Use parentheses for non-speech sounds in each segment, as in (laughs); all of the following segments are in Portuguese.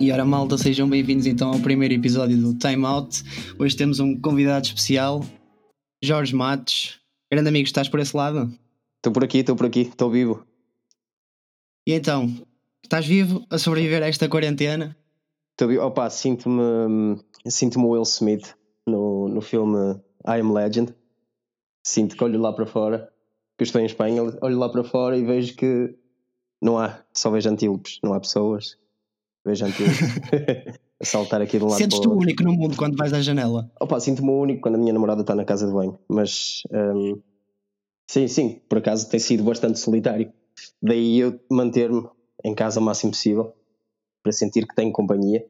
E ora malta, sejam bem-vindos então ao primeiro episódio do Time Out. Hoje temos um convidado especial, Jorge Matos. Grande amigo, estás por esse lado? Estou por aqui, estou por aqui, estou vivo. E então, estás vivo a sobreviver a esta quarentena? Estou vivo. Opa, sinto-me sinto-me Will Smith no, no filme I Am Legend. Sinto que olho lá para fora, que estou em Espanha, olho lá para fora e vejo que não há, só vejo antílopes, não há pessoas vejo antigo (laughs) a saltar aqui de um lado Sentes-te o único no mundo quando vais à janela? Opa, sinto-me o único quando a minha namorada está na casa de banho, mas um, sim, sim, por acaso tem sido bastante solitário. Daí eu manter-me em casa o máximo possível para sentir que tenho companhia,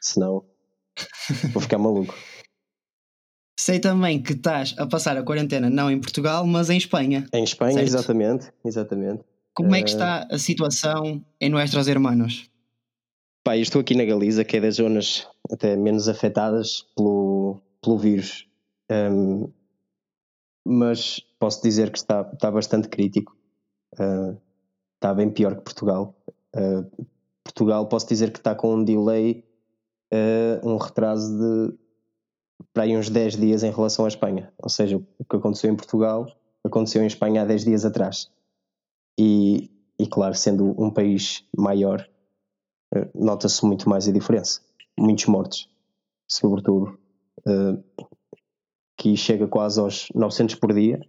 senão vou ficar maluco. (laughs) Sei também que estás a passar a quarentena não em Portugal, mas em Espanha. Em Espanha, certo? exatamente, exatamente. Como é que eh, está a situação em Nuestros Hermanos? Pá, eu estou aqui na Galiza, que é das zonas até menos afetadas pelo, pelo vírus. Um, mas posso dizer que está, está bastante crítico. Uh, está bem pior que Portugal. Uh, Portugal, posso dizer que está com um delay, uh, um retraso de para aí uns 10 dias em relação à Espanha. Ou seja, o que aconteceu em Portugal aconteceu em Espanha há 10 dias atrás. E, e claro, sendo um país maior, nota-se muito mais a diferença. Muitos mortos, sobretudo, uh, que chega quase aos 900 por dia,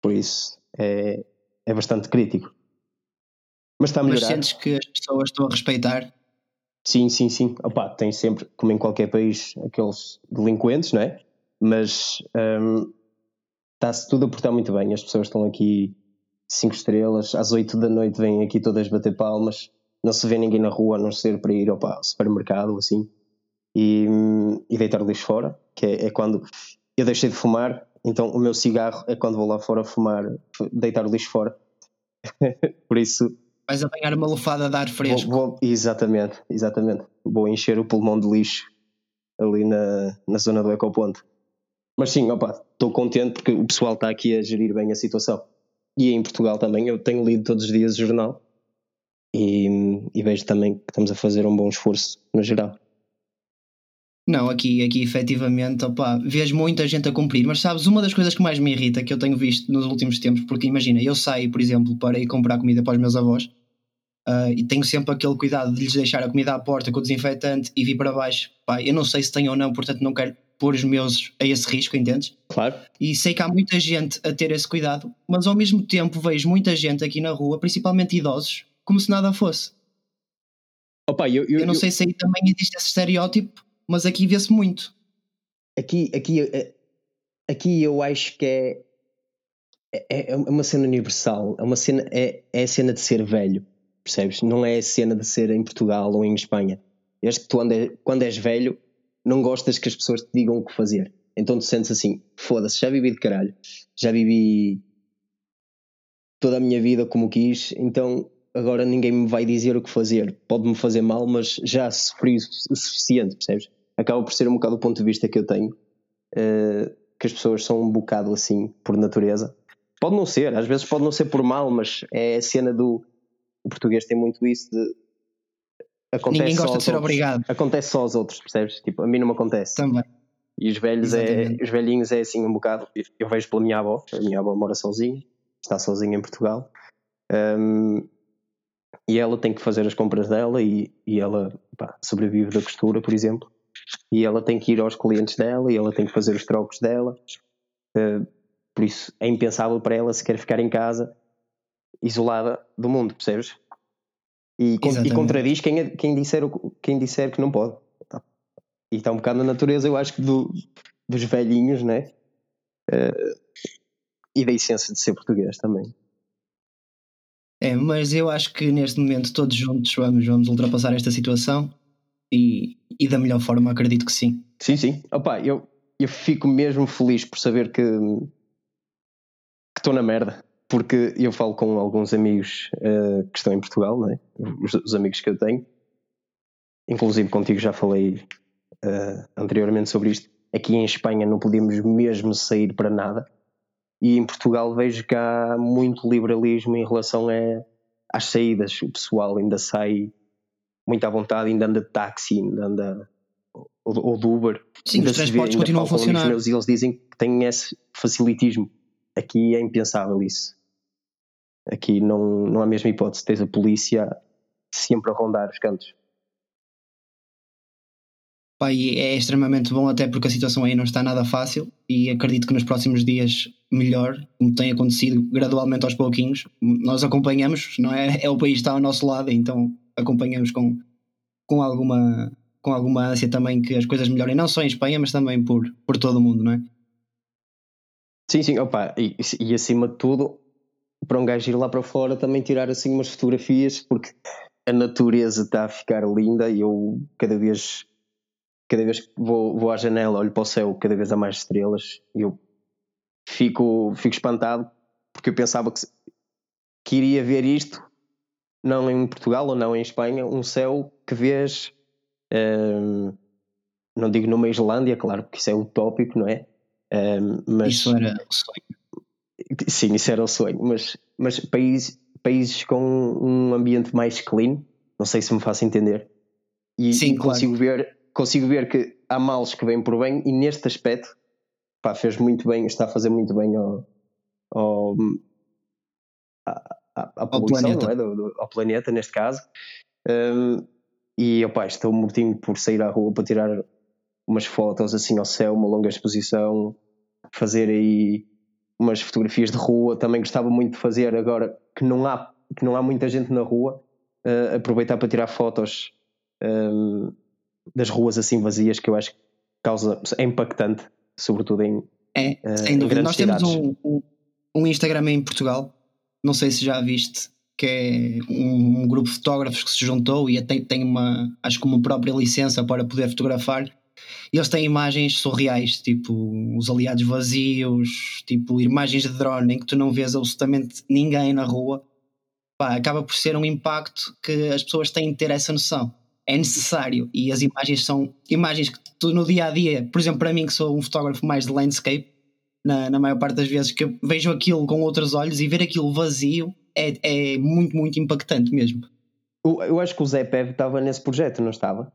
por isso é, é bastante crítico. Mas está a melhorar. Mas sentes que as pessoas estão a respeitar? Sim, sim, sim. Opa, tem sempre, como em qualquer país, aqueles delinquentes, não é? Mas um, está-se tudo a portar muito bem. As pessoas estão aqui cinco estrelas, às oito da noite vêm aqui todas bater palmas não se vê ninguém na rua a não ser para ir ao supermercado ou assim e, e deitar o lixo fora, que é, é, quando eu deixei de fumar, então o meu cigarro é quando vou lá fora fumar, deitar o lixo fora. (laughs) Por isso. Vais apanhar uma lufada de ar fresco. Vou, vou, exatamente, exatamente. Vou encher o pulmão de lixo ali na, na zona do ecoponto. Mas sim, opa, estou contente porque o pessoal está aqui a gerir bem a situação. E em Portugal também, eu tenho lido todos os dias o jornal e, e vejo também que estamos a fazer um bom esforço no geral. Não, aqui, aqui efetivamente, opa, vejo muita gente a cumprir, mas sabes, uma das coisas que mais me irrita que eu tenho visto nos últimos tempos, porque imagina, eu saio, por exemplo, para ir comprar comida para os meus avós uh, e tenho sempre aquele cuidado de lhes deixar a comida à porta com o desinfetante e vir para baixo. Pá, eu não sei se tenho ou não, portanto não quero pôr os meus a esse risco, entendes? Claro. E sei que há muita gente a ter esse cuidado, mas ao mesmo tempo vejo muita gente aqui na rua, principalmente idosos, como se nada fosse. Opa, eu, eu, eu não sei se aí também existe esse estereótipo, mas aqui vê-se muito. Aqui, aqui, eh, aqui eu acho que é, é, é uma cena universal, é uma cena, é, é a cena de ser velho, percebes? Não é a cena de ser em Portugal ou em Espanha. Eu acho que tu é, quando és velho não gostas que as pessoas te digam o que fazer. Então tu sentes assim, foda-se, já vivi de caralho, já vivi toda a minha vida como quis, então agora ninguém me vai dizer o que fazer. Pode-me fazer mal, mas já sofri o suficiente, percebes? Acaba por ser um bocado o ponto de vista que eu tenho, uh, que as pessoas são um bocado assim, por natureza. Pode não ser, às vezes pode não ser por mal, mas é a cena do. O português tem muito isso de. Acontece Ninguém gosta de ser outros. obrigado. Acontece só aos outros, percebes? Tipo, a mim não me acontece. Também. E os velhos é, os velhinhos é assim um bocado. Eu vejo pela minha avó, a minha avó mora sozinha, está sozinha em Portugal. Um, e ela tem que fazer as compras dela e, e ela pá, sobrevive da costura, por exemplo, e ela tem que ir aos clientes dela e ela tem que fazer os trocos dela. Uh, por isso é impensável para ela se quer ficar em casa isolada do mundo, percebes? E, e contradiz quem, é, quem, disser, quem disser que não pode. E está um bocado na natureza, eu acho que do, dos velhinhos, né? Uh, e da essência de ser português também. É, mas eu acho que neste momento todos juntos vamos, vamos ultrapassar esta situação e, e da melhor forma acredito que sim. Sim, sim. Opa, eu, eu fico mesmo feliz por saber que estou na merda. Porque eu falo com alguns amigos uh, que estão em Portugal, é? os, os, amigos que eu tenho, inclusive contigo já falei uh, anteriormente sobre isto. Aqui em Espanha não podíamos mesmo sair para nada e em Portugal vejo que há muito liberalismo em relação a, às saídas. O pessoal ainda sai muito à vontade, ainda anda de táxi, ainda anda ou, ou do Uber. Sim, os transportes continuam a funcionar. Meus, e eles dizem que têm esse facilitismo. Aqui é impensável isso. Aqui não, não há mesmo hipótese. Tens a polícia sempre a rondar os cantos. Pá, e é extremamente bom, até porque a situação aí não está nada fácil e acredito que nos próximos dias melhor, como tem acontecido gradualmente aos pouquinhos. Nós acompanhamos, não é? É o país está ao nosso lado, então acompanhamos com, com, alguma, com alguma ânsia também que as coisas melhorem, não só em Espanha, mas também por, por todo o mundo, não é? Sim, sim, opa, e, e acima de tudo, para um gajo ir lá para fora também tirar assim umas fotografias, porque a natureza está a ficar linda e eu cada vez cada vez que vou, vou à janela, olho para o céu, cada vez há mais estrelas e eu fico, fico espantado porque eu pensava que, que iria ver isto, não em Portugal ou não em Espanha, um céu que vês, um, não digo numa Islândia, claro, porque isso é utópico, não é? Um, mas, isso era o sonho. Sim, isso era o sonho, mas, mas países, países com um ambiente mais clean, não sei se me faço entender. E, Sim, e consigo claro. ver consigo ver que há males que vêm por bem e neste aspecto pá, fez muito bem, está a fazer muito bem ao, ao, à, à, poluição, planeta. É? Do, do, ao planeta, neste caso. Um, e opa, estou mortinho por sair à rua para tirar umas fotos assim ao céu, uma longa exposição, fazer aí umas fotografias de rua. Também gostava muito de fazer agora que não há, que não há muita gente na rua, uh, aproveitar para tirar fotos. Um, das ruas assim vazias que eu acho que causa, é impactante, sobretudo em, é, uh, sem dúvida. Nós temos um, um, Instagram em Portugal, não sei se já viste, que é um, um, grupo de fotógrafos que se juntou e tem, tem uma, acho que uma própria licença para poder fotografar. E eles têm imagens surreais, tipo os aliados vazios, tipo imagens de drone em que tu não vês absolutamente ninguém na rua. Pá, acaba por ser um impacto que as pessoas têm de ter essa noção é necessário e as imagens são imagens que tu no dia a dia, por exemplo, para mim que sou um fotógrafo mais de landscape, na, na maior parte das vezes que eu vejo aquilo com outros olhos e ver aquilo vazio é, é muito, muito impactante mesmo. Eu acho que o Zé Pev estava nesse projeto, não estava?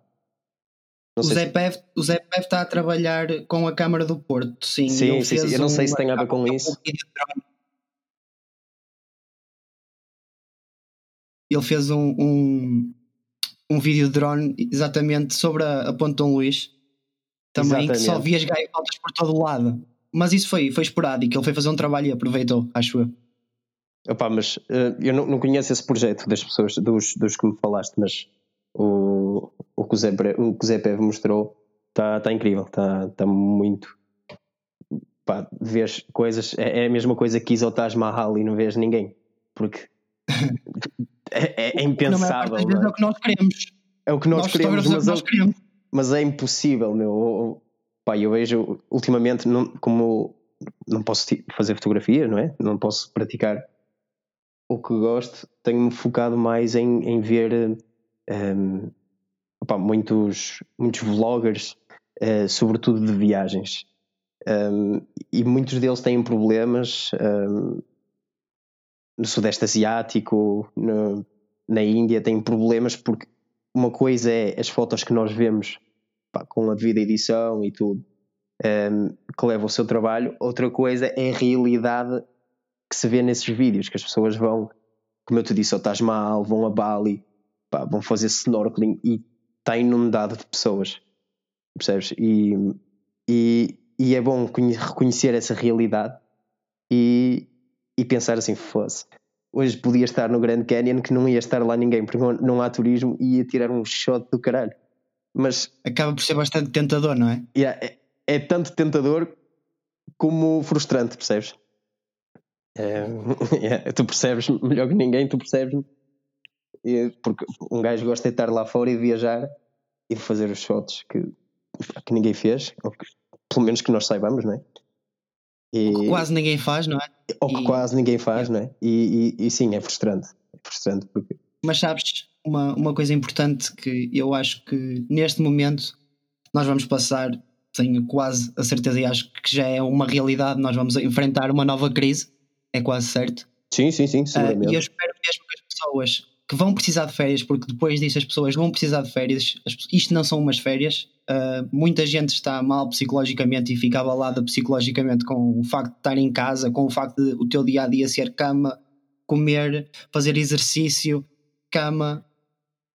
Não o, Zé se... Pev, o Zé Pev está a trabalhar com a Câmara do Porto, sim. Sim, sim, sim. eu não sei se tem a ver com isso. Ele fez um, um, um vídeo de drone exatamente sobre a, a Ponte Dom Luís também, exatamente. que só vias gaivotas por todo o lado. Mas isso foi, foi esporádico, ele foi fazer um trabalho e aproveitou, acho eu. Opa, mas uh, eu não, não conheço esse projeto das pessoas, dos, dos que me falaste, mas o, o, que, o, Zé, o que o Zé Pev mostrou está tá incrível, está tá muito. Pá, vês coisas, é, é, a mesma coisa que Taj Mahal e não vês ninguém, porque (laughs) é, é impensável. Não é? é o que nós queremos. É o que nós, nós queremos, mas, nós queremos. mas é impossível, meu. Pá, eu vejo ultimamente, não, como não posso fazer fotografia, não é? Não posso praticar o que gosto, tenho-me focado mais em, em ver um, opa, muitos, muitos vloggers, uh, sobretudo de viagens. Um, e muitos deles têm problemas um, no Sudeste Asiático, no, na Índia, têm problemas porque uma coisa é as fotos que nós vemos pá, com a devida edição e tudo, um, ehm, que leva o seu trabalho, outra coisa é a realidade que se vê nesses vídeos, que as pessoas vão, como eu te disse, ao Taj Mahal, vão a Bali, pá, vão fazer snorkeling e está inundado de pessoas, percebes? E, e, e é bom reconhecer essa realidade e, e pensar assim, fosse. Hoje podia estar no Grand Canyon que não ia estar lá ninguém, porque não há turismo e ia tirar um shot do caralho. Mas. Acaba por ser bastante tentador, não é? Yeah, é, é tanto tentador como frustrante, percebes? É, (laughs) tu percebes melhor que ninguém, tu percebes porque um gajo gosta de estar lá fora e viajar e fazer os shots que, que ninguém fez, ou que, pelo menos que nós saibamos, não é? E, que quase ninguém faz, não é? Ou que e, quase ninguém faz, não é? E, e, e, sim, é frustrante. É frustrante porque... Mas sabes, uma, uma coisa importante que eu acho que neste momento nós vamos passar, tenho quase a certeza e acho que já é uma realidade, nós vamos enfrentar uma nova crise, é quase certo. Sim, sim, sim, seguramente. Uh, e eu espero mesmo que as pessoas que vão precisar de férias, porque depois disso as pessoas vão precisar de férias. Isto não são umas férias. Uh, muita gente está mal psicologicamente e fica abalada psicologicamente com o facto de estar em casa, com o facto de o teu dia a dia ser cama, comer, fazer exercício, cama.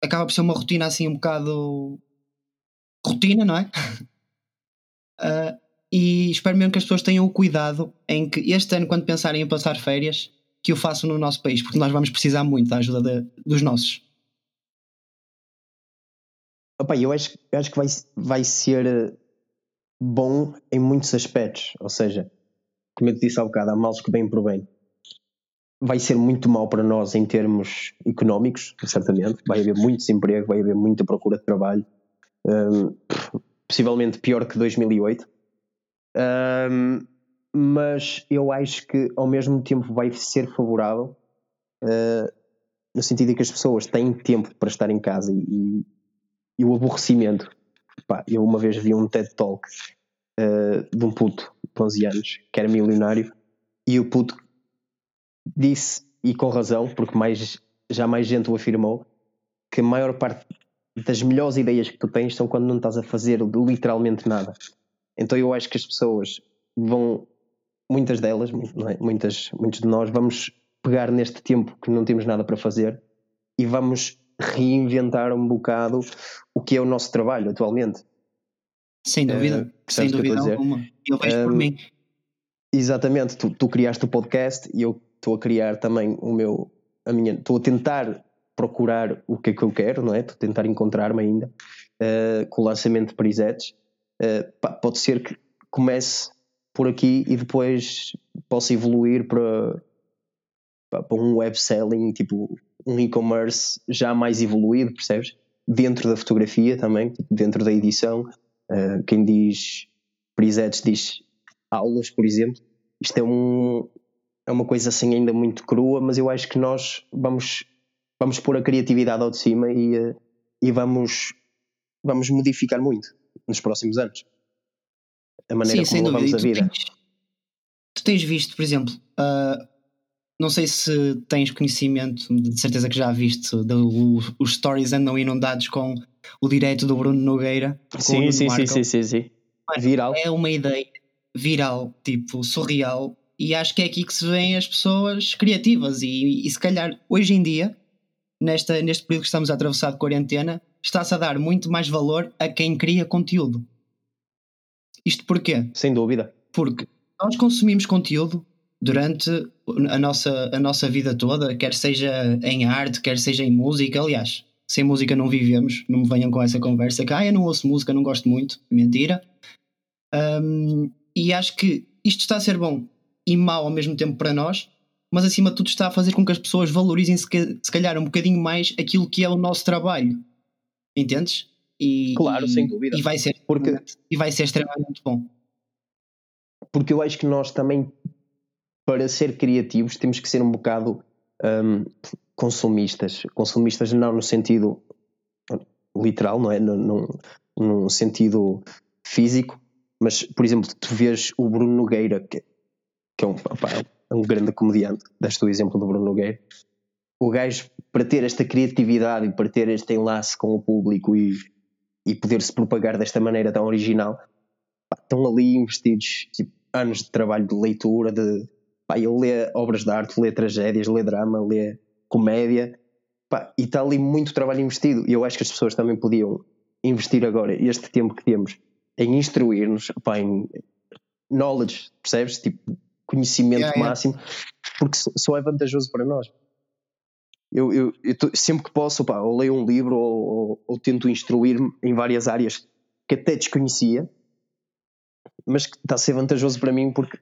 Acaba por ser uma rotina assim um bocado. rotina, não é? uh, (laughs) e espero mesmo que as pessoas tenham o cuidado em que este ano, quando pensarem em passar férias, que o façam no nosso país, porque nós vamos precisar muito da ajuda de, dos nossos. Opa, eu acho, eu acho que vai, vai ser eh, bom em muitos aspectos. Ou seja, como eu te disse há bocado, há males que bem por bem. Vai ser muito mal para nós em termos económicos, certamente. Vai haver muito desemprego, vai haver muita procura de trabalho. Um, possivelmente pior que 2008. Um, mas eu acho que ao mesmo tempo vai ser favorável uh, no sentido de que as pessoas têm tempo para estar em casa e, e, o aborrecimento. Pá, eu uma vez vi um TED Talk uh, de um puto de 11 anos que era milionário e o puto disse, e com razão, porque mais, já mais gente o afirmou, que a maior parte das melhores ideias que tu tens são quando não estás a fazer literalmente nada. Então eu acho que as pessoas vão muitas delas, é? muitas, muitos de nós, vamos pegar neste tempo que não temos nada para fazer e vamos reinventar um bocado o que é o nosso trabalho atualmente. Sem dúvida, uh, sem dúvida alguma. Eu vejo um, por mim. Exatamente, tu, tu criaste o podcast e eu estou a criar também o meu, a minha, estou a tentar procurar o que é que eu quero, não é? Estou a tentar encontrar-me ainda uh, com o lançamento de Prisetes. Uh, pode ser que comece por aqui e depois posso evoluir para, para um web selling, tipo um e-commerce já mais evoluído, percebes? Dentro da fotografia também, tipo, dentro da edição. Uh, quem diz presets diz aulas, por exemplo. Isto é, um, é uma coisa assim ainda muito crua, mas eu acho que nós vamos, vamos pôr a criatividade ao de cima e, uh, e vamos, vamos modificar muito nos próximos anos a maneira Sim, como levamos a vida. Tens, tu tens visto, por exemplo, uh, não sei se tens conhecimento, de certeza que já viste, os stories andam inundados com o direito do Bruno Nogueira. Sim, sim, sim, sim, sim, sim. Viral. É uma ideia viral, tipo, surreal. E acho que é aqui que se vêem as pessoas criativas. E, e se calhar hoje em dia, nesta, neste período que estamos a atravessar de quarentena, está-se a dar muito mais valor a quem cria conteúdo. Isto porquê? Sem dúvida. Porque nós consumimos conteúdo durante a nossa, a nossa vida toda, quer seja em arte, quer seja em música. Aliás, sem música não vivemos, não me venham com essa conversa que ah, eu não ouço música, não gosto muito. Mentira. Um, e acho que isto está a ser bom e mau ao mesmo tempo para nós, mas acima de tudo está a fazer com que as pessoas valorizem se, se calhar um bocadinho mais aquilo que é o nosso trabalho. Entendes? E, claro, e, sem dúvida. E vai, ser, porque, e vai ser extremamente bom. Porque eu acho que nós também, para ser criativos, temos que ser um bocado um, consumistas. Consumistas não no sentido literal, não é? Num, num sentido físico, mas, por exemplo, tu vês o Bruno Nogueira, que, que é, um, opa, é um grande comediante, deste o exemplo do Bruno Nogueira, o gajo, para ter esta criatividade e para ter este enlace com o público e e poder se propagar desta maneira tão original, pá, estão ali investidos tipo, anos de trabalho de leitura, de pá, ele lê obras de arte, lê tragédias, lê drama, lê comédia, pá, e está ali muito trabalho investido. E eu acho que as pessoas também podiam investir agora este tempo que temos em instruir-nos, em knowledge, percebes? Tipo, conhecimento yeah, yeah. máximo, porque só é vantajoso para nós eu, eu, eu sempre que posso, opa, ou leio um livro ou, ou, ou tento instruir-me em várias áreas que até desconhecia, mas que está a ser vantajoso para mim porque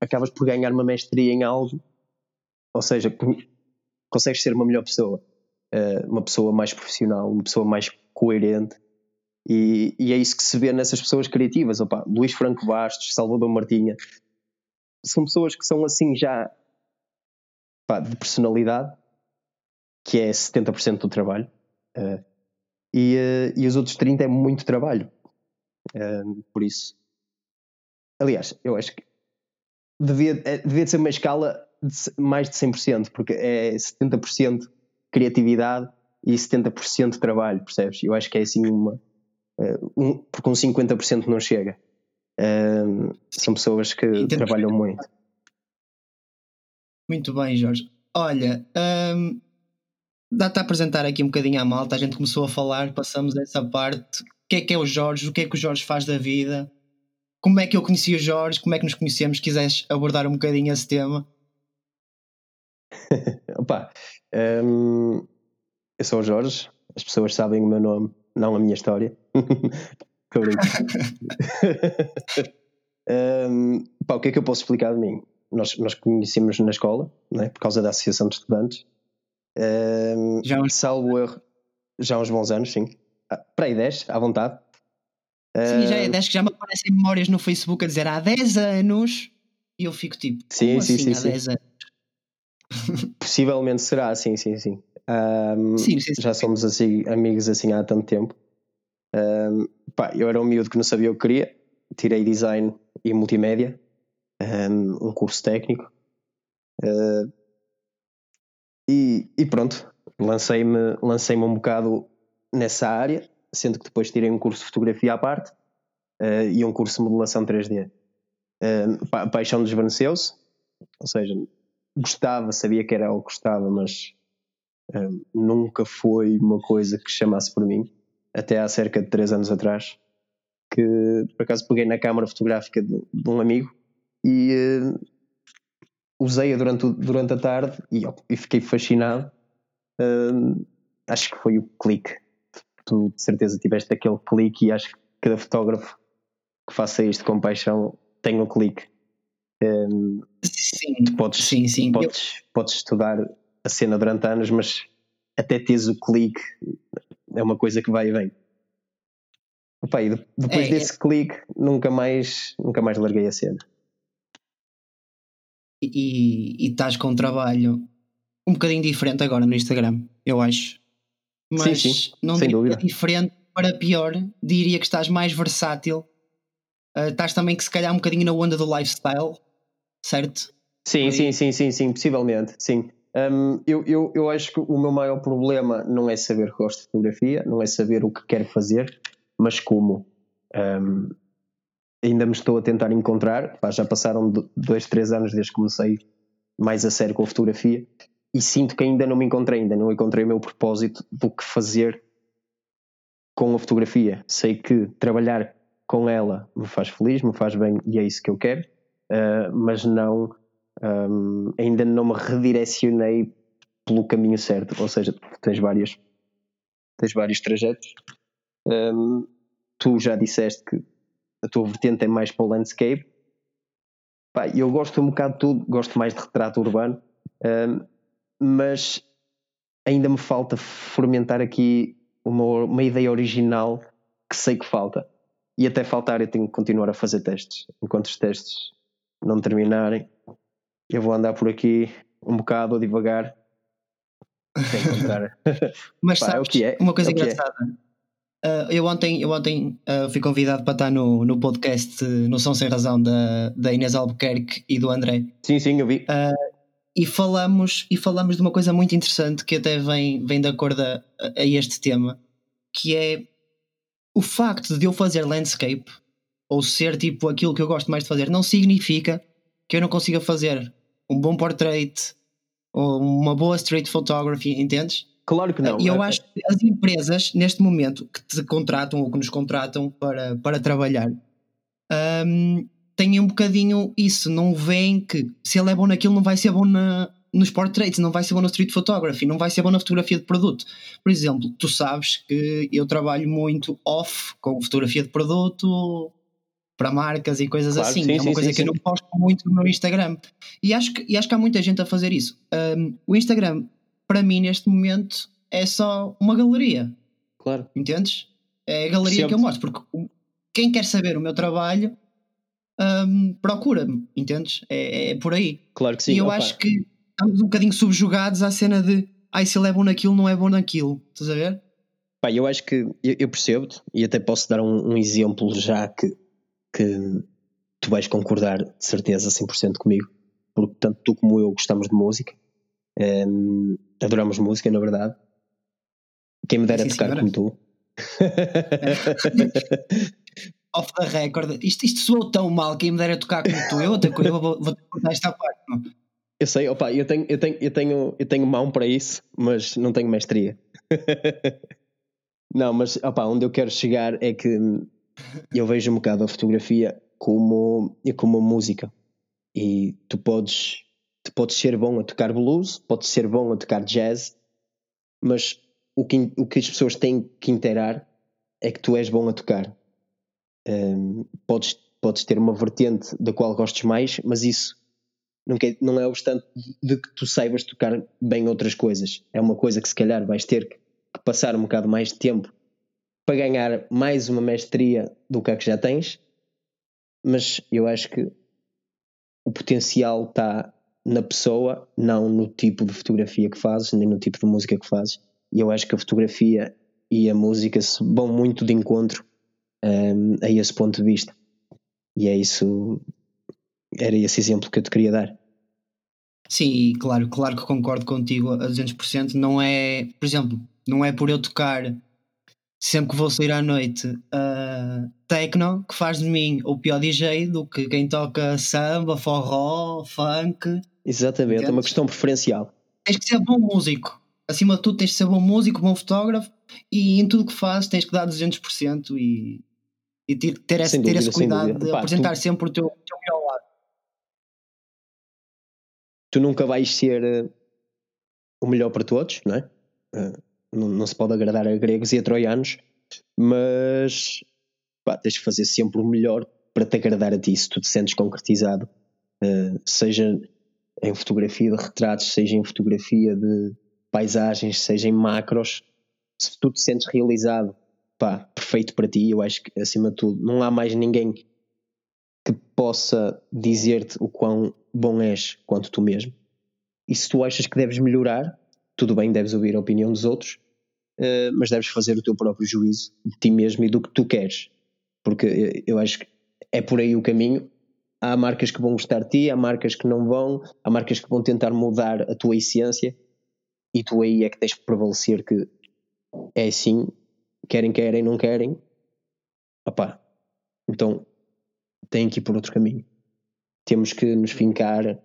acabas por ganhar uma mestria em algo, ou seja, consegues ser uma melhor pessoa, eh, uma pessoa mais profissional, uma pessoa mais coerente. E, e é isso que se vê nessas pessoas criativas. Opa, Luís Franco Bastos, Salvador Martinha, são pessoas que são assim já de personalidade que é 70% do trabalho, uh, e, uh, e os outros 30% é muito trabalho. Uh, por isso. Aliás, eu acho que devia, devia ser uma escala de mais de 100%, porque é 70% criatividade e 70% de trabalho, percebes? Eu acho que é assim uma. Um, porque um 50% não chega. São pessoas que trabalham muito. Muito bem, Jorge. Olha, um, dá-te a apresentar aqui um bocadinho à malta. A gente começou a falar, passamos essa parte. O que é que é o Jorge? O que é que o Jorge faz da vida? Como é que eu conheci o Jorge? Como é que nos conhecemos? Quiseres abordar um bocadinho esse tema? (laughs) Opa, um, eu sou o Jorge, as pessoas sabem o meu nome, não a minha história. (laughs) (laughs) um, pá, o que é que eu posso explicar de mim? Nós, nós conhecemos na escola, né, por causa da Associação de Estudantes. Um, já uns... Salvo erro, já há uns bons anos, sim. Ah, para aí 10, à vontade. Sim, já é 10 que já me aparecem memórias no Facebook a dizer há 10 anos e eu fico tipo, sim, sim, assim, sim, há sim. 10 anos? (laughs) Possivelmente será, sim, sim, sim. Um, sim, sim, sim. Já somos assim, amigos assim há tanto tempo. Um, pá, eu era um miúdo que não sabia o que queria, tirei design e multimédia, um, um curso técnico. Uh, e, e, pronto, lancei-me lancei um bocado nessa área, sendo que depois tirei um curso de fotografia à parte uh, e um curso de modelação 3D. Uh, a paixão desvaneceu-se, ou seja, gostava, sabia que era algo que gostava, mas um, nunca foi uma coisa que chamasse por mim. Até há cerca de 3 anos atrás, que por acaso peguei na câmara fotográfica de, de um amigo e uh, usei-a durante, durante a tarde e, e fiquei fascinado. Uh, acho que foi o clique. Tu de certeza tiveste aquele clique e acho que cada fotógrafo que faça isto com paixão tem o um clique. Um, sim, podes, sim, sim. Podes, podes estudar a cena durante anos, mas até teres o clique é uma coisa que vai e vem. Opa, e depois é, desse é... clique nunca mais, nunca mais larguei a cena. E, e estás com um trabalho um bocadinho diferente agora no Instagram, eu acho. Mas sim, sim, não diria dúvida. diferente para pior, diria que estás mais versátil. Uh, estás também que se calhar um bocadinho na onda do lifestyle, certo? Sim, sim, sim, sim, sim, possivelmente, sim. Um, eu, eu, eu acho que o meu maior problema não é saber que gosto de fotografia, não é saber o que quero fazer, mas como. Um, ainda me estou a tentar encontrar, Pá, já passaram dois, três anos desde que comecei mais a sério com a fotografia e sinto que ainda não me encontrei, ainda não encontrei o meu propósito do que fazer com a fotografia. Sei que trabalhar com ela me faz feliz, me faz bem e é isso que eu quero, uh, mas não um, ainda não me redirecionei pelo caminho certo, ou seja, tens várias tens vários trajetos. Um, tu já disseste que a tua vertente é mais para o landscape. Pá, eu gosto um bocado de tudo, gosto mais de retrato urbano, um, mas ainda me falta fermentar aqui uma, uma ideia original que sei que falta. E até faltar, eu tenho que continuar a fazer testes. Enquanto os testes não terminarem, eu vou andar por aqui um bocado a devagar. (laughs) (laughs) Mas Pá, é sabes, é é. uma coisa é, é. engraçada. Uh, eu ontem, eu ontem uh, fui convidado para estar no, no podcast No Som Sem Razão da, da Inês Albuquerque e do André. Sim, sim, eu vi. Uh, e falamos, e falamos de uma coisa muito interessante que até vem, vem de acordo a, a este tema, que é o facto de eu fazer landscape ou ser tipo aquilo que eu gosto mais de fazer não significa que eu não consiga fazer um bom portrait ou uma boa street photography, entendes? Claro que não. E eu acho que as empresas, neste momento, que te contratam ou que nos contratam para, para trabalhar, um, têm um bocadinho isso. Não veem que se ele é bom naquilo, não vai ser bom na, nos portraits, não vai ser bom na street photography, não vai ser bom na fotografia de produto. Por exemplo, tu sabes que eu trabalho muito off com fotografia de produto, para marcas e coisas claro, assim. Sim, é uma sim, coisa sim, que eu não posto muito no meu Instagram. E acho que, e acho que há muita gente a fazer isso. Um, o Instagram, para mim, neste momento, é só uma galeria. Claro. Entendes? É a galeria Sempre. que eu mostro, porque quem quer saber o meu trabalho um, procura-me, entendes? É, é, por aí. Claro que sim. E eu Opa. acho que estamos um bocadinho subjugados à cena de ai, se ele é bom naquilo, não é bom naquilo. Estás a ver? Pá, eu acho que eu, eu percebo-te e até posso dar um, um exemplo já que que tu vais concordar de certeza 100% comigo, porque tanto tu como eu gostamos de música. Um, adoramos música, na verdade. Quem me dera Sim, tocar senhora. como tu. (laughs) Off the record, isto, isto soou tão mal. Quem me dera tocar como tu, eu, coisa, eu vou, vou cortar esta parte. Não? Eu sei, opa, eu tenho, eu, tenho, eu, tenho, eu tenho mão para isso, mas não tenho mestria. (laughs) não, mas opa, onde eu quero chegar é que eu vejo um bocado a fotografia como, como música. E tu podes, tu podes ser bom a tocar blues, podes ser bom a tocar jazz, mas o que, o que as pessoas têm que inteirar é que tu és bom a tocar. Um, podes, podes ter uma vertente da qual gostes mais, mas isso não, quer, não é obstante de que tu saibas tocar bem outras coisas. É uma coisa que se calhar vais ter que, que passar um bocado mais de tempo para ganhar mais uma mestria do que a que já tens, mas eu acho que o potencial está na pessoa, não no tipo de fotografia que fazes, nem no tipo de música que fazes. E eu acho que a fotografia e a música vão muito de encontro um, a esse ponto de vista. E é isso, era esse exemplo que eu te queria dar. Sim, claro, claro que concordo contigo a 200%. Não é, por exemplo, não é por eu tocar sempre que vou sair à noite uh, techno que faz de mim o pior DJ do que quem toca samba, forró, funk. Exatamente, é uma questão preferencial. Tens que ser bom músico. Acima de tudo, tens que ser bom músico, bom fotógrafo e em tudo que fazes tens que dar 200% e, e ter, ter, esse, dúvida, ter esse cuidado de apresentar tu... sempre o teu, o teu melhor lado. Tu nunca vais ser uh, o melhor para todos, não é? Uh, não, não, se pode agradar a gregos e a troianos, mas pá, tens que fazer sempre o melhor para te agradar a ti, se tu te sentes concretizado, uh, seja em fotografia de retratos, seja em fotografia de paisagens, seja em macros, se tu te sentes realizado, pá, perfeito para ti, eu acho que acima de tudo não há mais ninguém que possa dizer-te o quão bom és quanto tu mesmo. E se tu achas que deves melhorar, tudo bem, deves ouvir a opinião dos outros, uh, mas deves fazer o teu próprio juízo de ti mesmo e do que tu queres. Porque eu acho que é por aí o caminho. Há marcas que vão gostar de ti, há marcas que não vão, há marcas que vão tentar mudar a tua essência e tu aí é que tens que prevalecer que é assim, querem, querem, não querem. Opá, então tem que ir por outro caminho. Temos que nos fincar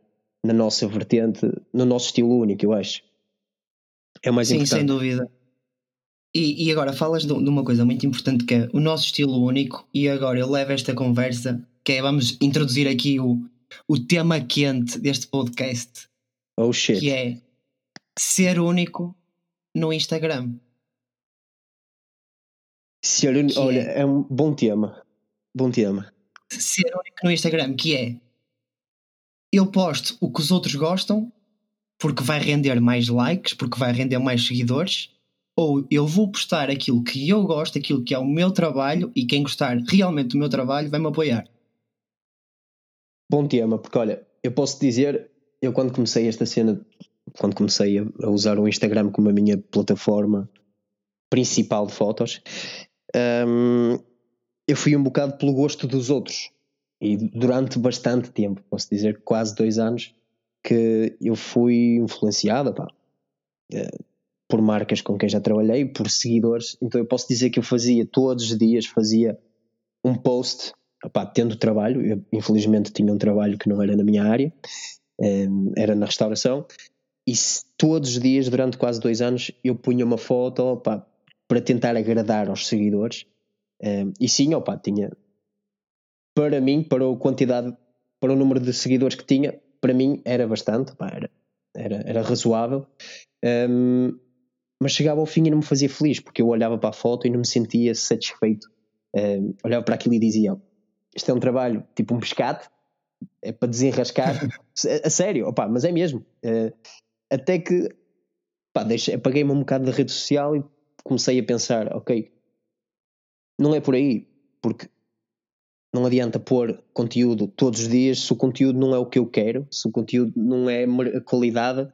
na nossa vertente, no nosso estilo único, eu acho. É o mais Sim, importante. sem dúvida. E, e agora falas de, de, uma coisa muito importante que é o nosso estilo único, e agora eu levo esta conversa, que é vamos introduzir aqui o, o tema quente deste podcast. Oh shit. Que é ser único no Instagram. Ser único, olha, é... é um bom tema. Bom tema. Ser único no Instagram, que é eu posto o que os outros gostam porque vai render mais likes, porque vai render mais seguidores, ou eu vou postar aquilo que eu gosto, aquilo que é o meu trabalho e quem gostar realmente do meu trabalho vai me apoiar. Bom tema, porque olha, eu posso dizer, eu quando comecei esta cena, quando comecei a, usar o Instagram como a minha plataforma principal de fotos, um, eu fui um bocado pelo gosto dos outros. E durante bastante tempo, posso dizer quase dois anos, que eu fui influenciada pá, eh, por marcas com quem já trabalhei, por seguidores. Então eu posso dizer que eu fazia todos os dias fazia um post, pá, tendo trabalho. Eu, infelizmente tinha um trabalho que não era na minha área, eh, era na restauração. E todos os dias, durante quase dois anos, eu punha uma foto pá, para tentar agradar aos seguidores. Eh, e sim, opa, tinha para mim, para a quantidade, para o número de seguidores que tinha, para mim era bastante, pá, era, era, era razoável, um, mas chegava ao fim e não me fazia feliz, porque eu olhava para a foto e não me sentia satisfeito. Um, olhava para aquilo e dizia: Isto é um trabalho tipo um pescado, é para desenrascar, (laughs) a, a, sério, opa, mas é mesmo. Uh, até que apaguei-me um bocado da rede social e comecei a pensar: Ok, não é por aí, porque não adianta pôr conteúdo todos os dias se o conteúdo não é o que eu quero, se o conteúdo não é a qualidade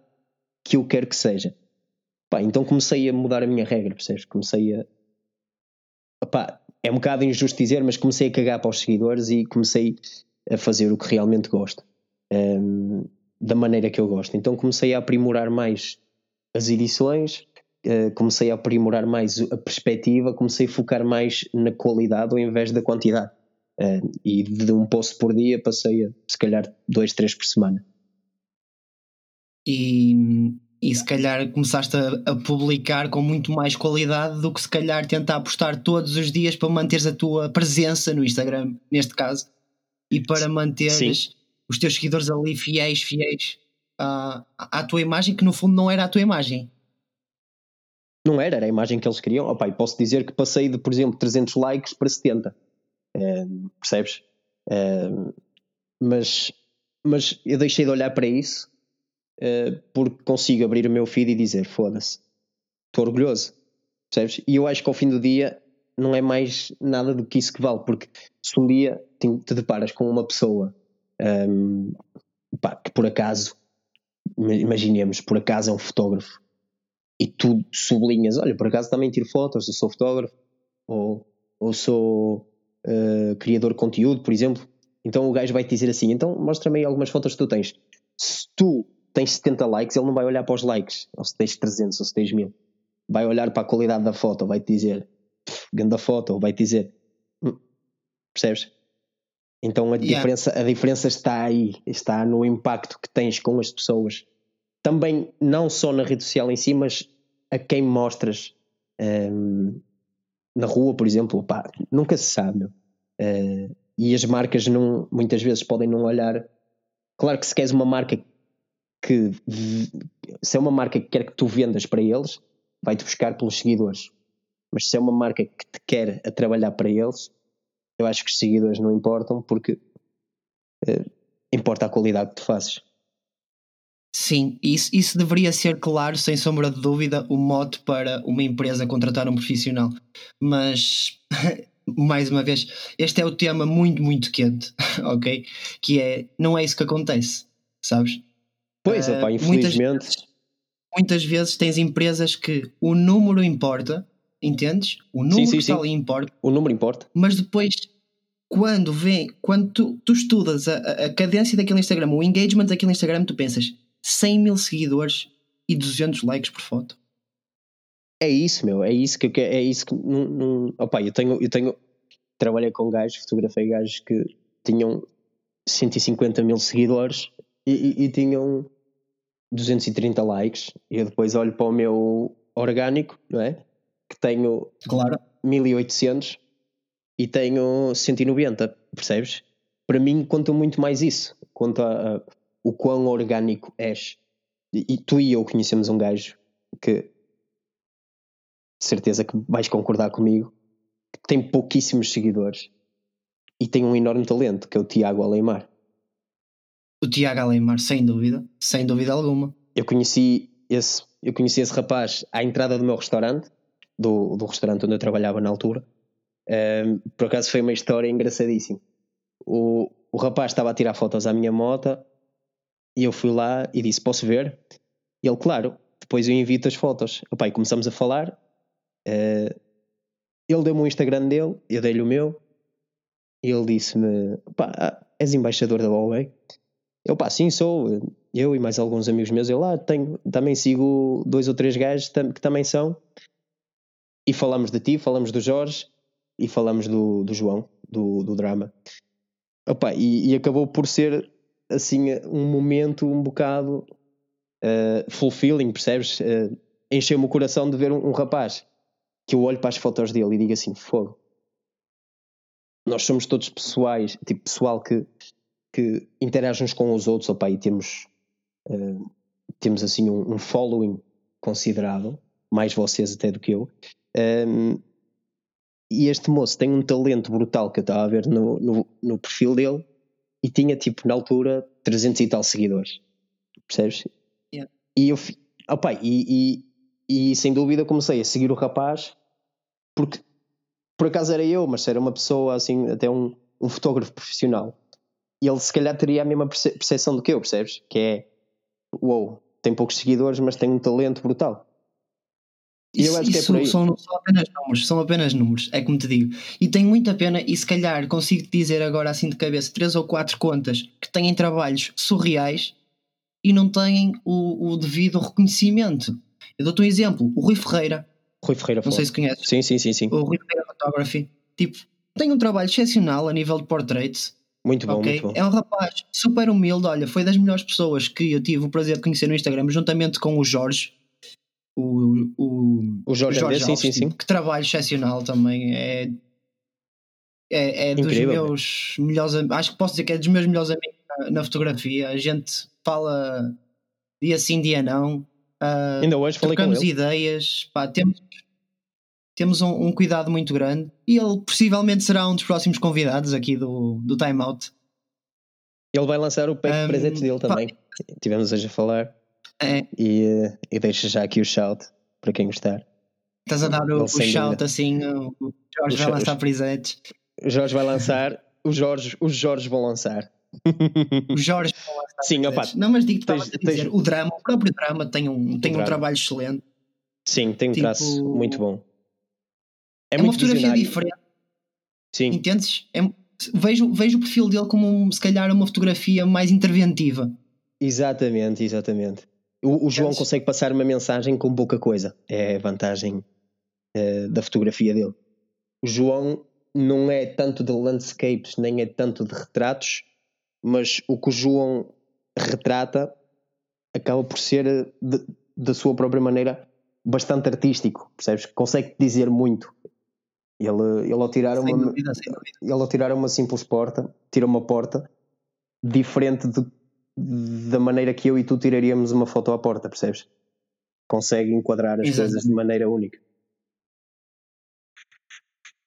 que eu quero que seja. Pá, então comecei a mudar a minha regra, percebes? Comecei a. Pá, é um bocado injusto dizer, mas comecei a cagar para os seguidores e comecei a fazer o que realmente gosto. Um, da maneira que eu gosto. Então comecei a aprimorar mais as edições, uh, comecei a aprimorar mais a perspectiva, comecei a focar mais na qualidade ao invés da quantidade. Uh, e de um post por dia passei a se calhar dois, três por semana. E, e se calhar começaste a, a, publicar com muito mais qualidade do que se calhar tentar postar todos os dias para manteres a tua presença no Instagram, neste caso, e para manteres os teus seguidores ali fiéis, fiéis à, à tua imagem, que no fundo não era a tua imagem. Não era, era a imagem que eles queriam. Oh, pai, posso dizer que passei de, por exemplo, 300 likes para 70. É, percebes? É, mas, mas eu deixei de olhar para isso é, porque consigo abrir o meu feed e dizer: foda-se, estou orgulhoso. Percebes? E eu acho que ao fim do dia não é mais nada do que isso que vale, porque se um dia te, te deparas com uma pessoa um, pá, que por acaso, imaginemos, por acaso é um fotógrafo e tu sublinhas, olha, por acaso também tiro fotos, eu sou fotógrafo ou, ou sou uh, criador de conteúdo, por exemplo. Então o gajo vai te dizer assim: então mostra-me aí algumas fotos que tu tens. Se tu tens 70 likes, ele não vai olhar para os likes, ou se tens 300 ou se tens 1000. Vai olhar para a qualidade da foto, vai te dizer, grande foto, ou vai te dizer, hum, percebes? Então a, yeah. diferença, a diferença está aí, está no impacto que tens com as pessoas. Também, não só na rede social em si, mas a quem mostras um, na rua, por exemplo, pá, nunca se sabe. Uh, e as marcas não, muitas vezes podem não olhar. Claro que se queres uma marca que se é uma marca que quer que tu vendas para eles, vai-te buscar pelos seguidores. Mas se é uma marca que te quer a trabalhar para eles, eu acho que os seguidores não importam porque uh, importa a qualidade que tu fazes. Sim, isso, isso deveria ser claro, sem sombra de dúvida, o mote para uma empresa contratar um profissional. Mas, (laughs) mais uma vez, este é o tema muito, muito quente, (laughs) ok? Que é, não é isso que acontece, sabes? Pois, opa, infelizmente. Muitas vezes, muitas vezes tens empresas que o número importa entendes? O número sim, sim, que está ali importa. O número importa. Mas depois, quando vem, quando tu, tu estudas a, a cadência daquele Instagram, o engagement daquele Instagram, tu pensas 100 mil seguidores e 200 likes por foto. É isso, meu, é isso que é isso que não, não opa, eu tenho, eu tenho trabalhei com gajos, fotografei gajos que tinham 150 mil seguidores e, e, e tinham 230 likes e eu depois olho para o meu orgânico, não é? que tenho claro. 1800 e tenho 190, percebes? Para mim conta muito mais isso, conta uh, o quão orgânico és. E, e, tu e eu conhecemos um gajo que de certeza que vais concordar comigo, que tem pouquíssimos seguidores e tem um enorme talento, que é o Tiago Aleimar. O Tiago Aleimar, sem dúvida, sem dúvida alguma. Eu conheci esse, eu conheci esse rapaz à entrada do meu restaurante do, do restaurante onde eu trabalhava na altura. Um, por acaso foi uma história engraçadíssima. O, o rapaz estava a tirar fotos à minha moto e eu fui lá e disse: Posso ver? E ele, claro, depois eu invito as fotos. Opa, e começamos a falar. Uh, ele deu-me o Instagram dele, eu dei-lhe o meu. E ele disse-me: Pá, és embaixador da Huawei? Pá, sim, sou. Eu e mais alguns amigos meus. Eu lá tenho, também sigo dois ou três gajos que também são e falamos de ti, falamos do Jorge e falamos do, do João, do, do drama. Opa, e, e, acabou por ser assim um momento um bocado uh, fulfilling, percebes? Uh, Encheu-me o coração de ver um, um, rapaz que eu olho para as fotos dele e digo assim: fogo. Nós somos todos pessoais, tipo pessoal que, que interage uns com os outros, opa, e temos, uh, temos assim um, um following considerável, mais vocês até do que eu, um, e este moço tem um talento brutal que eu estava a ver no, no, no, perfil dele e tinha tipo na altura 300 e tal seguidores. Percebes? Yeah. E eu opa, e, e, e, sem dúvida comecei a seguir o rapaz porque por acaso era eu, mas era uma pessoa assim, até um, um fotógrafo profissional. E ele se calhar teria a mesma percepção do que eu, percebes? Que é uou, tem poucos seguidores, mas tem um talento brutal. E eu acho que é por aí. São, são, apenas números, são apenas números, é como te digo. E tenho muita pena, e se calhar consigo te dizer agora assim de cabeça, três ou quatro contas que têm trabalhos surreais e não têm o, o devido reconhecimento. Eu dou-te um exemplo: o Rui Ferreira. Rui Ferreira, não sei se conheces. Sim, sim, sim, sim. O Rui Ferreira Photography. Tipo, tem um trabalho excepcional a nível de portraits. Muito bom, okay? muito bom. É um rapaz super humilde. Olha, foi das melhores pessoas que eu tive o prazer de conhecer no Instagram, juntamente com o Jorge. O, o, o Jorge, o Jorge Alves, sim, sim, sim. Que trabalho excepcional também. É, é, é dos meus melhores Acho que posso dizer que é dos meus melhores amigos na, na fotografia. A gente fala dia sim, dia não. Uh, Ainda hoje falei com ele. ideias. Pá, temos temos um, um, cuidado muito grande e ele possivelmente será um dos próximos convidados aqui do, do Time Out. Ele vai lançar o pack um, de presentes dele também. Pá, Tivemos hoje a falar. É. E, uh, e deixa já aqui o shout para quem gostar. Estás a dar o, o shout assim, o Jorge o vai lançar presentes. O Jorge vai lançar, os Jorge, os Jorge vão lançar. Os Jorge (laughs) vão lançar. Sim, opa, Não, mas digo, tens, a dizer, tens... o drama, o próprio drama tem um, tem um trabalho excelente. Sim, tem um tipo... traço muito bom. É, é uma fotografia diferente. Sim. Entendes? É, vejo, vejo o perfil dele como se calhar uma fotografia mais interventiva. Exatamente, exatamente. O, o João consegue passar uma mensagem com pouca coisa. É a vantagem uh, da fotografia dele. O João não é tanto de landscapes, nem é tanto de retratos, mas o que o João retrata acaba por ser, eh, de, da sua própria maneira, bastante artístico, percebes? Consegue dizer muito. Ele, ele ao tirar uma dúvida, ele ao tirar uma simples porta, tira uma porta diferente de, da maneira que eu e tu tiraríamos uma foto à porta, percebes? Consegue enquadrar as Exatamente. coisas de maneira única.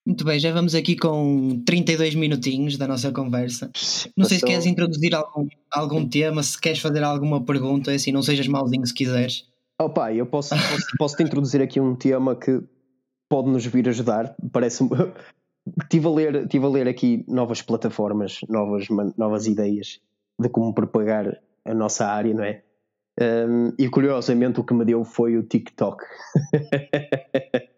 Muito bem, já vamos aqui com 32 minutinhos da nossa conversa. Não sei se queres introduzir algum, algum tema, se queres fazer alguma pergunta, é assim, não sejas malzinho se quiseres. Oh pai, eu posso, posso, posso te introduzir aqui um tema que pode nos vir ajudar. Parece (laughs) tive a ler, tive a ler aqui novas plataformas, novas, novas ideias de como propagar a nossa área, não é? Um, e curiosamente o que me deu foi o TikTok. (laughs)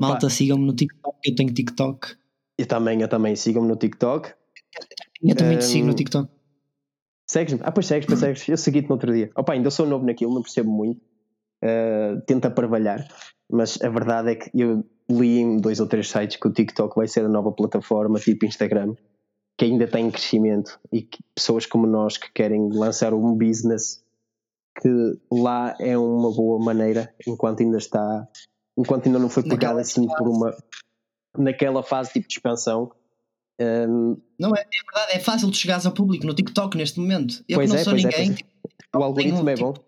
Malta, sigam-me no TikTok, eu tenho TikTok. Eu também, eu também, sigam-me no TikTok. Eu também um, te sigo no TikTok. Segues-me? Ah, pois segues, pois segues. Eu segui-te no outro dia. Opa, ainda sou novo naquilo, não percebo muito. Uh, tenta parvalhar. Mas a verdade é que eu li em dois ou três sites que o TikTok vai ser a nova plataforma, tipo Instagram, que ainda está em crescimento e que pessoas como nós que querem lançar um business que lá é uma boa maneira enquanto ainda está enquanto ainda não foi pegado assim fase. por uma naquela fase tipo de expansão um, não é, é verdade, é fácil de chegares ao público no TikTok neste momento. Eu pois que não é, sou é, ninguém. É, tipo, o algoritmo tenho, é bom. Tipo,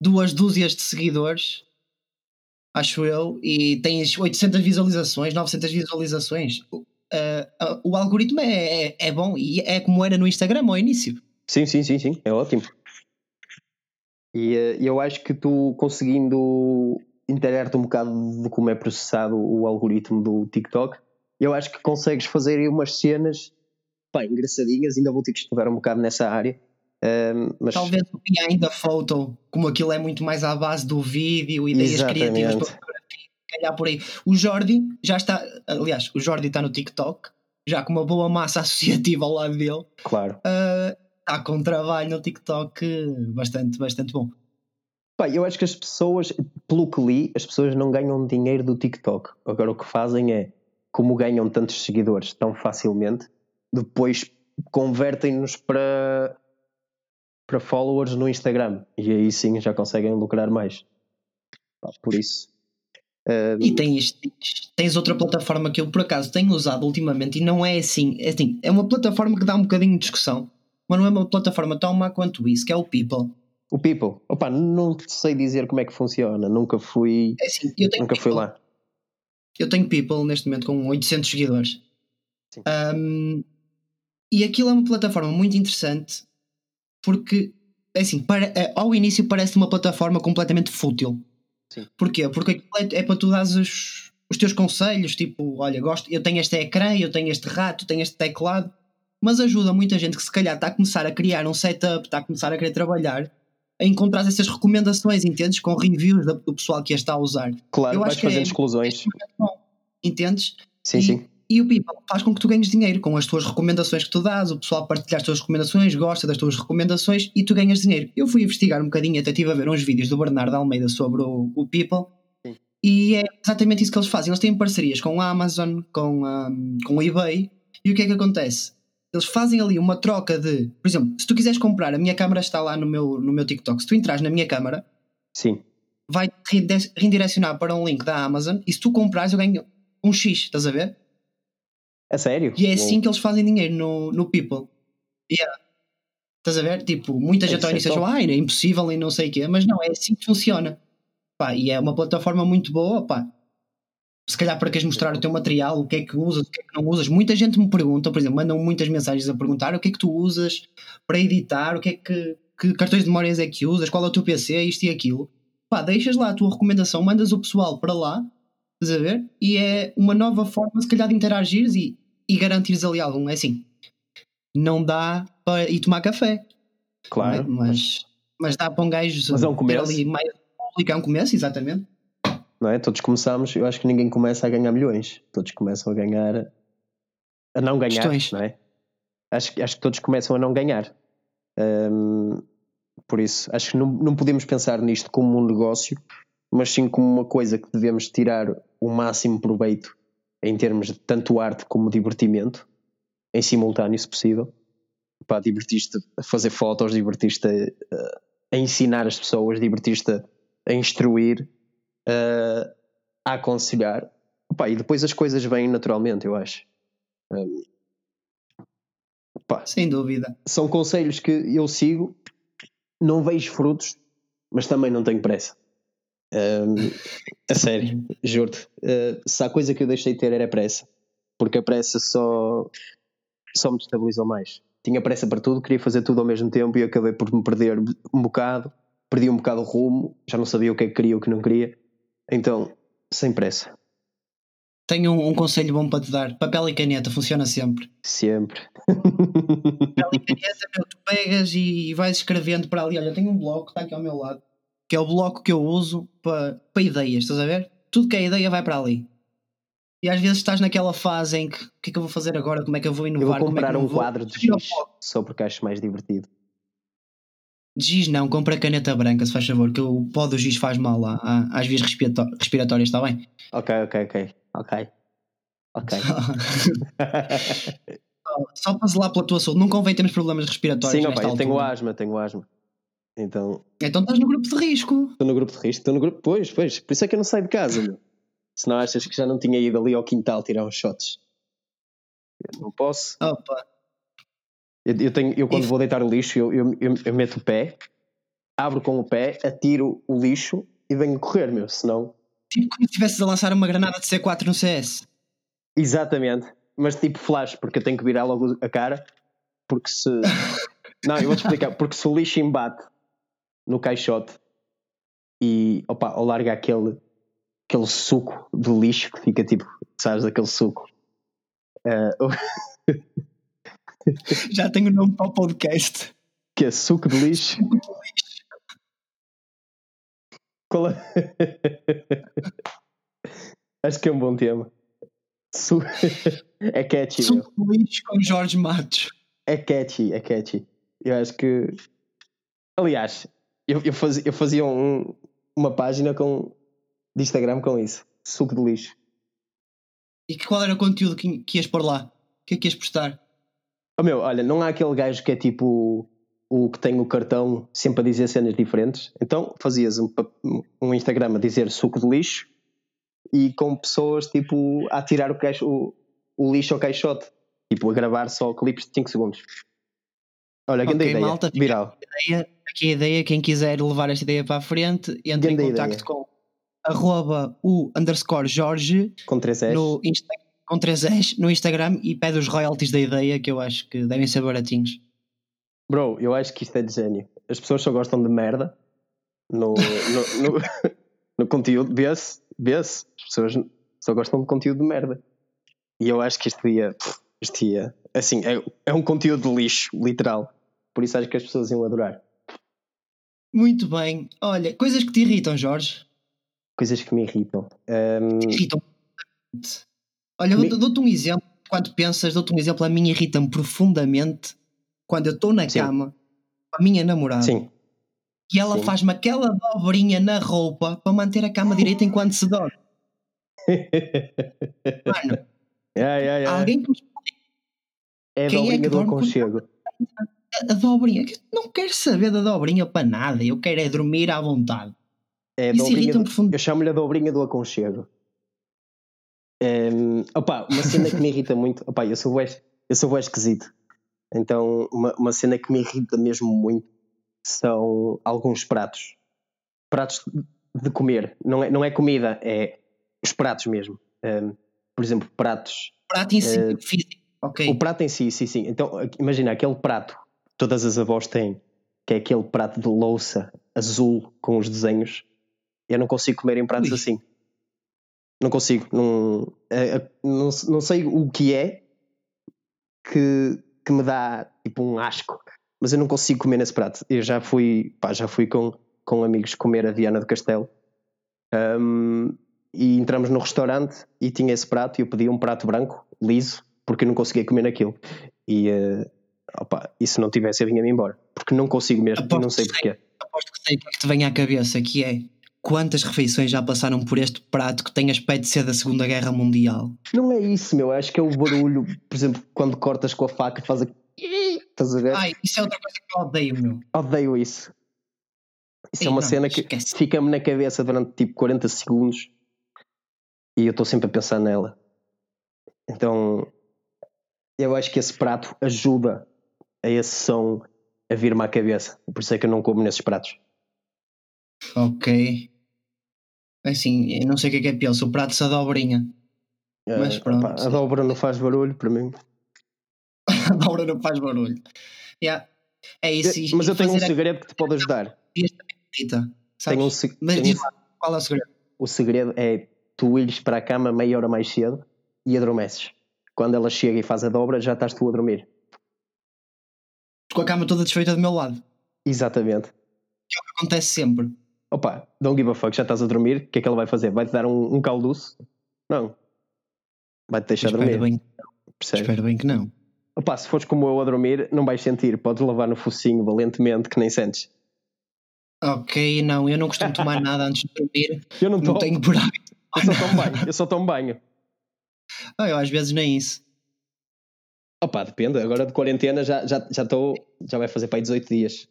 duas dúzias de seguidores, acho eu, e tens 800 visualizações, 900 visualizações. Uh, uh, o algoritmo é, é, é, bom e é como era no Instagram ao início. Sim, sim, sim, sim, é ótimo. E uh, eu acho que tu conseguindo interar-te um bocado de como é processado o algoritmo do TikTok eu acho que consegues fazer aí umas cenas pá, engraçadinhas, ainda vou ter que estudar um bocado nessa área. Um, mas... Talvez o behind the photo, como aquilo é muito mais à base do vídeo, ideias Exatamente. criativas para calhar por aí. O Jordi já está, aliás, o Jordi está no TikTok, já com uma boa massa (laughs) associativa ao lado dele. Claro. Uh, está com um trabalho no TikTok bastante, bastante bom. Pá, eu acho que as pessoas, pelo que li, as pessoas não ganham dinheiro do TikTok. Agora o que fazem é como ganham tantos seguidores tão facilmente, depois convertem-nos para, para followers no Instagram e aí sim já conseguem lucrar mais. Por isso. E tens, tens outra plataforma que eu por acaso tenho usado ultimamente e não é assim, é assim, é uma plataforma que dá um bocadinho de discussão, mas não é uma plataforma tão má quanto isso, que é o People. O People, opa, não sei dizer como é que funciona, nunca fui, é assim, nunca fui lá eu tenho People neste momento com 800 seguidores. Um, e aquilo é uma plataforma muito interessante porque, é assim, para, é, ao início parece uma plataforma completamente fútil. Sim. Porquê? Porque aquilo é, é para tu dar os, os teus conselhos, tipo, olha, gosto, eu tenho este ecrã, eu tenho este rato, tenho este teclado, mas ajuda muita gente que se calhar está a começar a criar um setup, está a começar a querer trabalhar a encontrar essas recomendações, entendes? Com reviews do pessoal que a está a usar. Claro, Eu vais fazendo é, exclusões. É entendes? Sim, e, sim. E o People faz com que tu ganhes dinheiro com as tuas recomendações que tu dás, o pessoal partilha as tuas recomendações, gosta das tuas recomendações e tu ganhas dinheiro. Eu fui investigar um bocadinho, até estive a ver uns vídeos do Bernardo Almeida sobre o, o People Sim. e é exatamente isso que eles fazem. Eles têm parcerias com a Amazon, com, um, com o eBay e o que é que acontece? Eles fazem ali uma troca de, por exemplo, se tu quiseres comprar, a minha câmera está lá no meu, no meu TikTok, se tu entras na minha câmera, Sim. vai redirecionar para um link da Amazon e se tu comprares eu ganho um X, estás a ver? A sério? E é assim que eles fazem dinheiro no, no People. Yeah. Estás a ver? Tipo, muita gente ao é início achou, ah, é impossível e não sei o quê, mas não, é assim que funciona. Pá, e é uma plataforma muito boa, pá. Se calhar para queres mostrar o teu material, o que é que usas, o que é que não usas. Muita gente me pergunta, por exemplo, mandam muitas mensagens a perguntar o que é que tu usas para editar, o que é que, que cartões de memórias é que usas, qual é o teu PC, isto e aquilo. Pá, deixas lá a tua recomendação, mandas o pessoal para lá, estás a ver? E é uma nova forma, se calhar, de interagires e, e garantires ali algum. É assim, não dá para ir tomar café, Claro. é? mas, mas dá para um gajo Mas é um começo. ali mais público, é um começo, exatamente. Não é? Todos começamos, eu acho que ninguém começa a ganhar milhões. Todos começam a ganhar. a não ganhar, Questões. não é? Acho, que- acho que todos começam a não ganhar. Hum, por isso, acho que não, não podemos pensar nisto como um negócio, mas sim como uma coisa que devemos tirar o máximo proveito em termos de tanto arte como divertimento, em simultâneo, se possível. Pá, divertiste a fazer fotos, divertiste a, a ensinar as pessoas, divertiste a, instruir, a, a aconselhar. Pá, e depois as coisas vêm naturalmente, eu acho. Hum, pá, Sem dúvida. são conselhos que eu sigo, não vejo frutos, mas também não tenho pressa. Hum, a sério, juro-te. Uh, se há coisa que eu deixei de ter era pressa, porque a pressa só, só me destabilizou mais. Tinha pressa para tudo, queria fazer tudo ao mesmo tempo e acabei por me perder um bocado, perdi um bocado o rumo, já não sabia o que é que queria e o que não queria. Então, sem pressa, Tenho um, um conselho bom para te dar: papel e caneta, funciona sempre. sempre. Papel e caneta, meu, tu pegas e vais escrevendo para ali. Olha, tenho um bloco que está aqui ao meu lado, que é o bloco que eu uso para, para ideias, estás a ver? Tudo que é ideia vai para ali. E às vezes estás naquela fase em que o que é que eu vou fazer agora? Como é que eu vou Eu inovar? vou Como é comprar não um vou? quadro de giz só porque acho mais divertido. Giz não, compra caneta branca, se faz favor, que o pó do giz faz mal à- à- às vias respiratórias, está bem? Ok, ok, ok. Ok. Ok. (laughs) Só para zelar pela tua saúde, não convém termos problemas respiratórios Sim, opa, eu tenho asma, tenho asma. Então, Então estás no grupo de risco. estou no grupo de risco, estou no grupo. Pois, pois, por isso é que eu não saio de casa, meu. Se não achas que já não tinha ido ali ao quintal tirar uns shots. Eu não posso. Opa, Eu, eu tenho, eu quando vou deitar o lixo, eu, eu, eu, eu meto o pé, abro com o pé, atiro o lixo e venho correr, meu. Senão. tipo como se estivesses a lançar uma granada de C4 no CS. Exatamente. Mas tipo flash, porque eu tenho que virar logo a cara. Porque se. (laughs) Não, eu vou-te explicar. Porque se o lixo embate no caixote e opa, ou larga aquele, aquele suco de lixo que fica tipo, sabes, aquele suco. eh, Já tenho o nome para o podcast. (laughs) que é suco de lixo. Qual é? (laughs) Acho que é um bom tema. Su... (laughs) é catchy. Suco de lixo com Jorge Matos. É catchy, é catchy. Eu acho que. Aliás, eu, eu fazia, eu fazia um- uma página com, de Instagram com isso. Suco de lixo. E que- qual era o conteúdo que, que ias pôr lá? O que é que ias postar? Oh meu, olha, não há aquele gajo que é tipo o que tem o cartão sempre a dizer cenas diferentes. Então fazias um, um Instagram a dizer suco de lixo e com pessoas tipo a tirar o, caixo, o, o lixo ao caixote. Tipo a gravar só clipes de 5 segundos. Olha, grande Ok, ideia. malta, Viral. Ideia, aqui a ideia, quem quiser levar esta ideia para a frente, entre em Grande contacto ideia. com arroba o underscore Jorge Com 3 S. no Insta, com 3 S no Instagram e pede os royalties da ideia que eu acho que devem ser baratinhos. Bro, eu acho que isto é de gênio. As pessoas só gostam de merda no, no, no, (laughs) no conteúdo. Vê-se, vê-se. As pessoas só gostam de conteúdo de merda. E eu acho que isto ia. Isto ia. Assim, é, é um conteúdo de lixo, literal. Por isso acho que as pessoas iam adorar. Muito bem. Olha, coisas que te irritam, Jorge. Coisas que me irritam. Hum, Te irritam. Olha, Comi... dou-te um exemplo. Quando pensas, dou-te um exemplo. A mim irrita-me profundamente quando eu estou na Sim. cama com a minha namorada. Sim. E ela faz-me aquela dobrinha na roupa para manter a cama direita enquanto se dorme. (laughs) Mano, yeah, yeah, yeah. alguém que me É a Quem dobrinha é do aconchego. A, a dobrinha. Não quero saber da dobrinha para nada. Eu quero é dormir à vontade. É Isso irrita-me profundamente. Eu chamo-lhe a dobrinha do aconchego. Um, opa, uma cena que me irrita muito. Opa, eu sou bué, eu sou bué esquisito. Então, uma, uma cena que me irrita mesmo muito são alguns pratos. Pratos de comer. Não é, não é comida, é os pratos mesmo. Um, por exemplo, pratos. Prato em si, uh, físico. Ok. O prato em si, sim, sim. Então, imagina aquele prato todas as avós têm, que é aquele prato de louça azul com os desenhos. Eu não consigo comer em pratos Ui. assim. Não consigo. Não, não, não sei o que é que, que me dá tipo um asco, mas eu não consigo comer nesse prato. Eu já fui, pá, já fui com, com amigos comer a Viana do Castelo um, e entramos no restaurante e tinha esse prato e eu pedi um prato branco, liso, porque eu não conseguia comer naquilo. E uh, opa, e se não tivesse eu vinha-me embora, porque não consigo mesmo, aposto não sei porquê. Aposto que sei que te vem à cabeça, que é quantas refeições já passaram por este prato que tem aspecto de ser da Segunda Guerra Mundial? Não é isso, meu. Acho que é o barulho, por exemplo, quando cortas com a faca faz a. Estás a ver? Ai, isso é outra coisa que eu odeio, meu. Odeio isso. Isso Ei, é uma não, cena que fica-me na cabeça durante tipo 40 segundos e eu estou sempre a pensar nela. Então, eu acho que esse prato ajuda a esse som a vir-me à cabeça. Por isso é que eu não como nesses pratos. Ok. Assim, eu não sei o que é que é pior, se o prato se a dobrinha. É, Mas pronto. Opa, a dobra não faz barulho para mim. (laughs) a dobra não faz barulho. Yeah. É isso. Eu, mas eu tenho um segredo que te pode ajudar. Tenho um, se... Mas diz lá, qual é o segredo? O segredo é tu ires para a cama meia hora mais cedo e adormeces. Quando ela chega e faz a dobra, já estás tu a dormir. Com a cama toda desfeita do meu lado. Exatamente. Que é o que acontece sempre opa, don't give a fuck, já estás a dormir, o que é que ela vai fazer? Vai-te dar um, um calduço? Não. Vai-te deixar Espero dormir. Bem, Espero bem que não. Opa, se fores como eu a dormir, não vais sentir. Podes lavar no focinho valentemente que nem sentes. Ok, não, eu não costumo tomar (laughs) nada antes de dormir. Eu não, não tenho por hábito. Eu só tomo banho, eu só tomo banho. Ah, eu às vezes nem isso. Opa, depende. Agora de quarentena já estou. Já, já, já vai fazer para aí 18 dias.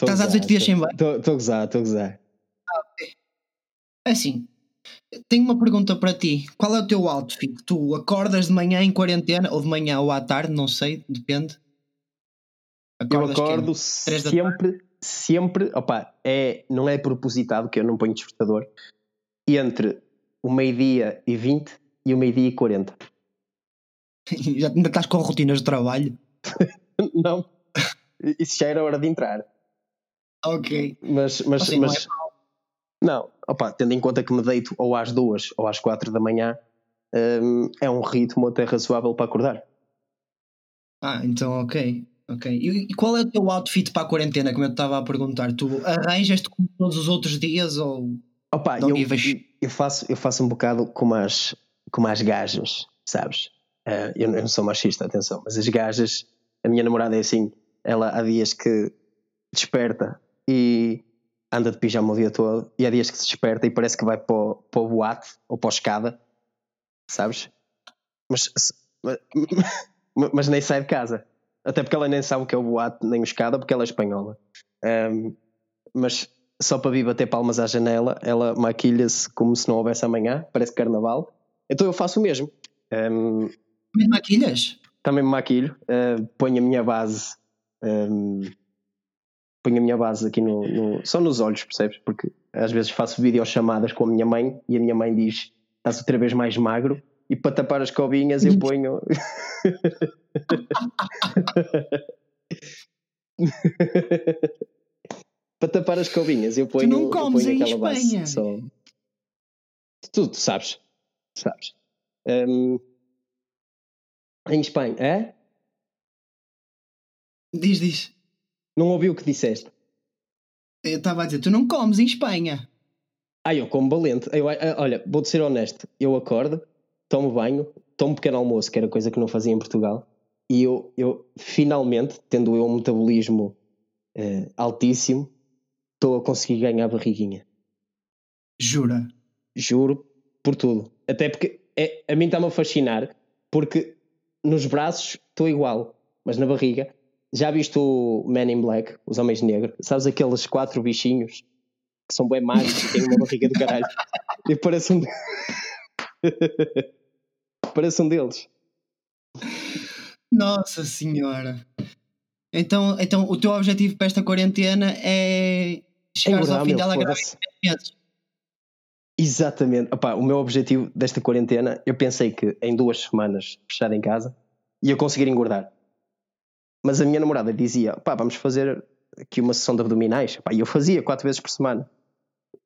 Estás há 18 dias sem banho? Estou a gozar, estou a gozar. Ah, ok. É assim, tenho uma pergunta para ti. Qual é o teu outfit? Tu acordas de manhã em quarentena, ou de manhã ou à tarde, não sei, depende. Acordas eu acordo sempre, sempre, opa, é, não é propositado que eu não ponho despertador, entre o meio-dia e 20 e o meio-dia e 40. (laughs) Já ainda estás com rotinas de trabalho? (laughs) não, isso já era hora de entrar. Ok. Mas, mas, assim, mas não, é não opa, tendo em conta que me deito ou às duas ou às quatro da manhã, um, é um ritmo até razoável para acordar. Ah, então ok. Ok. E, e, qual é o teu outfit para a quarentena, como eu te estava a perguntar? Tu arranjas-te como todos os outros dias ou. Opa, eu, eu, faço, eu faço um bocado como as, como as gajas, sabes? Uh, eu, eu não sou machista, atenção, mas as gajas, a minha namorada é assim, ela há dias que desperta e anda de pijama o dia todo e há dias que se desperta e parece que vai para o, para o boate ou para a escada, sabes? Mas, mas, mas, nem sai de casa. Até porque ela nem sabe o que é o boate nem o escada porque ela é espanhola. Um, mas só para vir bater palmas à janela, ela maquilha-se como se não houvesse amanhã, parece carnaval. Então eu faço o mesmo. Um, também maquilhas? Também me maquilho, uh, ponho a minha base um, ponho a minha base aqui no, no, só nos olhos, percebes? Porque às vezes faço videochamadas com a minha mãe e a minha mãe diz: estás outra vez mais magro. E para tapar as cobinhas eu ponho. (laughs) para tapar as cobinhas eu ponho. Tu não comes em Espanha. Só... Tu, tu, sabes. Sabes. Um... Em Espanha, é? Diz, diz. Não ouvi o que disseste. Eu estava a dizer, tu não comes em Espanha. Ah, eu como valente. Eu, olha, vou-te ser honesto. Eu acordo, tomo banho, tomo um pequeno almoço, que era coisa que não fazia em Portugal, e eu, eu finalmente, tendo eu um metabolismo uh, altíssimo, estou a conseguir ganhar barriguinha. Jura? Juro por tudo. Até porque é, a mim está-me a fascinar, porque nos braços estou igual, mas na barriga. Já viste o Man in Black, os Homens Negros? Sabes aqueles quatro bichinhos que são bem mágicos e têm uma barriga do caralho? (laughs) E parece um. (laughs) parece um deles. Nossa Senhora! Então, então o teu objetivo para esta quarentena é chegares ao fim dela meses. Exatamente. Opa, o meu objetivo desta quarentena, eu pensei que em duas semanas fechado em casa ia conseguir engordar. Mas a minha namorada dizia: pá, vamos fazer aqui uma sessão de abdominais. Pá, e eu fazia quatro vezes por semana.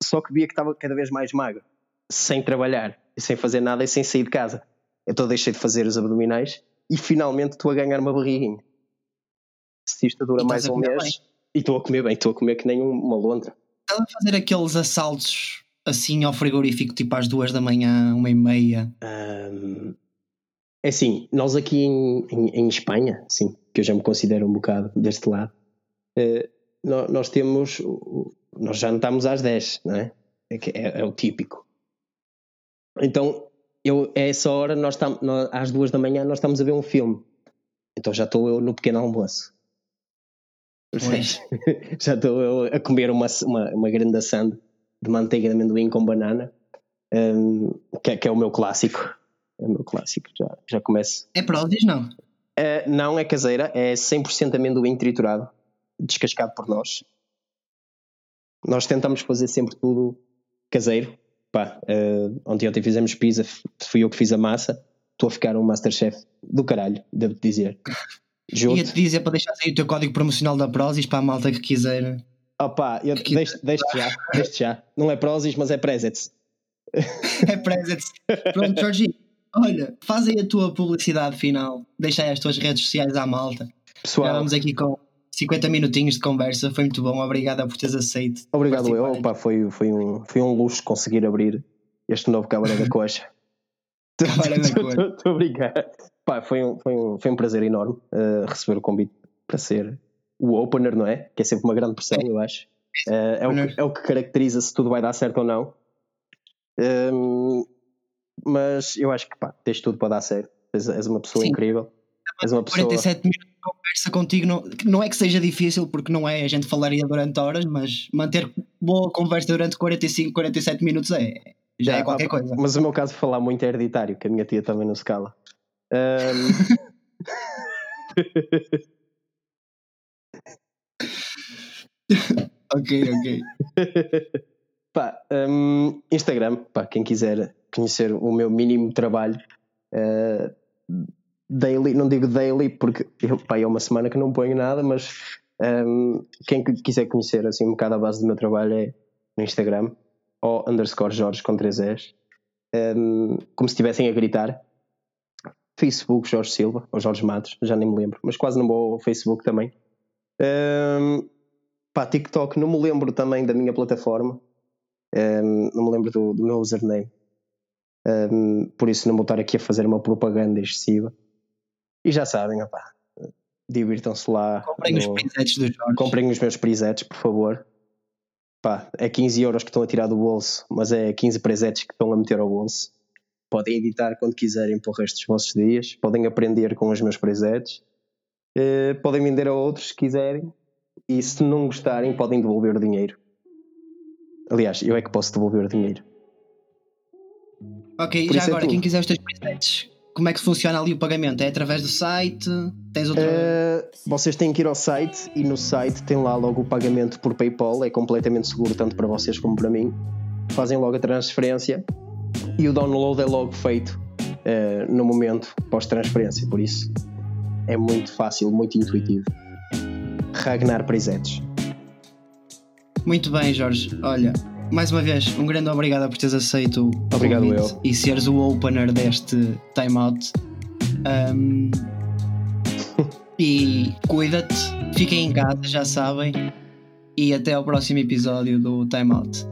Só que via que estava cada vez mais magro, sem trabalhar, sem fazer nada e sem sair de casa. Então deixei de fazer os abdominais e finalmente estou a ganhar uma barriguinha. Se isto dura mais um mês, bem. e estou a comer bem, estou a comer que nem uma lontra. Estás a fazer aqueles assaltos assim ao frigorífico, tipo às duas da manhã, uma e meia? Um, é assim, nós aqui em, em, em, Espanha, sim, que eu já me considero um bocado deste lado, uh, nós, nós, temos, nós estamos às 10, não é? É, é, é o típico. Então, eu, a essa hora, nós estamos, nós, às duas da manhã, nós estamos a ver um filme. Então já estou eu no pequeno almoço. (laughs) já estou eu a comer uma, uma, uma grande sand de manteiga de amendoim com banana, um, que, é, que, é o meu clássico. É o meu clássico, já, já começo. É pródis, não? É, não é caseira, é 100% amendoim triturado, descascado por nós. Nós tentamos fazer sempre tudo caseiro. Pá, uh, ontem, ontem fizemos pizza, fui eu que fiz a massa. Estou a ficar um Masterchef do caralho, devo dizer. (laughs) Ia-te dizer para deixar aí o teu código promocional da Prozis para a malta que quiser Opa, eu que... deixo, deixo já, deixo já. Não é Prozis, mas é Presets. (laughs) é Presets. Pronto, Jorginho, olha, faz aí a tua publicidade final. Deixa aí as tuas redes sociais à malta. Pessoal. Já vamos aqui com 50 minutinhos de conversa. Foi muito bom. Obrigado por teres aceito. Obrigado, eu. Opa, foi, foi, um, foi um luxo conseguir abrir este novo Câmara da (laughs) Coxa. Câmara da Coxa. Muito obrigado. Pá, foi, um, foi, um, foi um prazer enorme uh, receber o convite para ser o opener, não é? Que é sempre uma grande pressão, eu acho. Uh, é, o que, é o que caracteriza se tudo vai dar certo ou não. Um, mas eu acho que pá, tens tudo para dar certo. És, és uma pessoa Sim. incrível. És uma pessoa... 47 minutos de conversa contigo não, não é que seja difícil, porque não é, a gente falaria durante horas, mas manter boa conversa durante 45, 47 minutos é, já é, é qualquer coisa. Mas o meu caso de falar muito é hereditário, que a minha tia também não se cala. Um... (laughs) (laughs) (laughs) ok, ok. (laughs) pá, um, Instagram, pá, quem quiser conhecer o meu mínimo trabalho, uh, daily, não digo daily porque pá, é uma semana que não ponho nada, mas um, quem quiser conhecer assim um bocado a base do meu trabalho é no Instagram, ou underscore Jorge com 3 S, um, como se estivessem a gritar. Facebook Jorge Silva, ou Jorge Matos, já nem me lembro, mas quase não vou ao Facebook também. Um, pá, TikTok, não me lembro também da minha plataforma, um, não me lembro do, do meu username, um, por isso não vou estar aqui a fazer uma propaganda excessiva. E já sabem, opá, divirtam-se lá. Comprem no... os presetes do Jorge. Comprem os meus presetes, por favor. Pá, é 15 euros que estão a tirar do bolso, mas é 15 presetes que estão a meter ao bolso. Podem editar quando quiserem para o resto dos vossos dias, podem aprender com os meus presetes eh, podem vender a outros se quiserem e se não gostarem podem devolver o dinheiro. Aliás, eu é que posso devolver o dinheiro. Ok, Por já é agora, é quem quiser os teus presentes, como é que funciona ali o pagamento? É através do site? Tens outro... Uh, vocês têm que ir ao site e no site tem lá logo o pagamento por PayPal, é completamente seguro tanto para vocês como para mim. Fazem logo a transferência e o download é logo feito uh, no momento pós-transferência, por isso é muito fácil, muito intuitivo. Ragnar Prisetes. Muito bem, Jorge. Olha, mais uma vez, um grande obrigado por teres aceito o Obrigado eu. e seres o opener deste timeout. Um, (laughs) e cuida-te, fiquem em casa, já sabem. E até ao próximo episódio do Timeout.